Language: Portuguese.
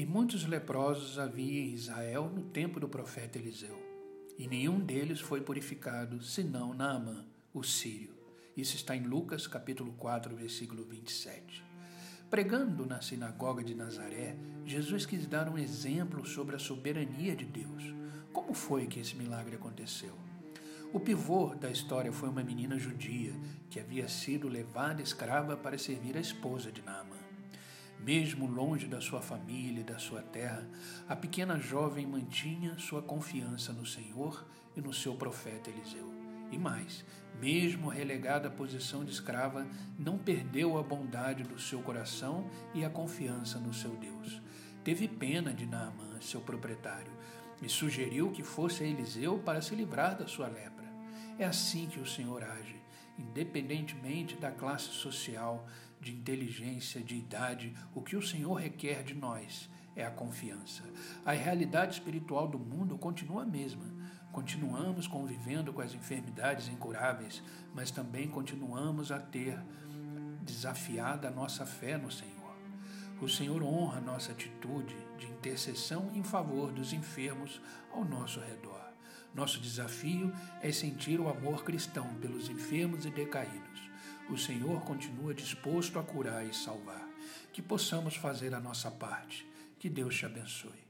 E muitos leprosos havia em Israel no tempo do profeta Eliseu, e nenhum deles foi purificado, senão Naamã, o sírio. Isso está em Lucas capítulo 4, versículo 27. Pregando na sinagoga de Nazaré, Jesus quis dar um exemplo sobre a soberania de Deus. Como foi que esse milagre aconteceu? O pivô da história foi uma menina judia que havia sido levada escrava para servir a esposa de Naamã. Mesmo longe da sua família e da sua terra, a pequena jovem mantinha sua confiança no Senhor e no seu profeta Eliseu. E mais, mesmo relegada à posição de escrava, não perdeu a bondade do seu coração e a confiança no seu Deus. Teve pena de Naamã, seu proprietário, e sugeriu que fosse a Eliseu para se livrar da sua lepra. É assim que o Senhor age, independentemente da classe social, de inteligência, de idade, o que o Senhor requer de nós é a confiança. A realidade espiritual do mundo continua a mesma. Continuamos convivendo com as enfermidades incuráveis, mas também continuamos a ter desafiada a nossa fé no Senhor. O Senhor honra nossa atitude de intercessão em favor dos enfermos ao nosso redor. Nosso desafio é sentir o amor cristão pelos enfermos e decaídos. O Senhor continua disposto a curar e salvar. Que possamos fazer a nossa parte. Que Deus te abençoe.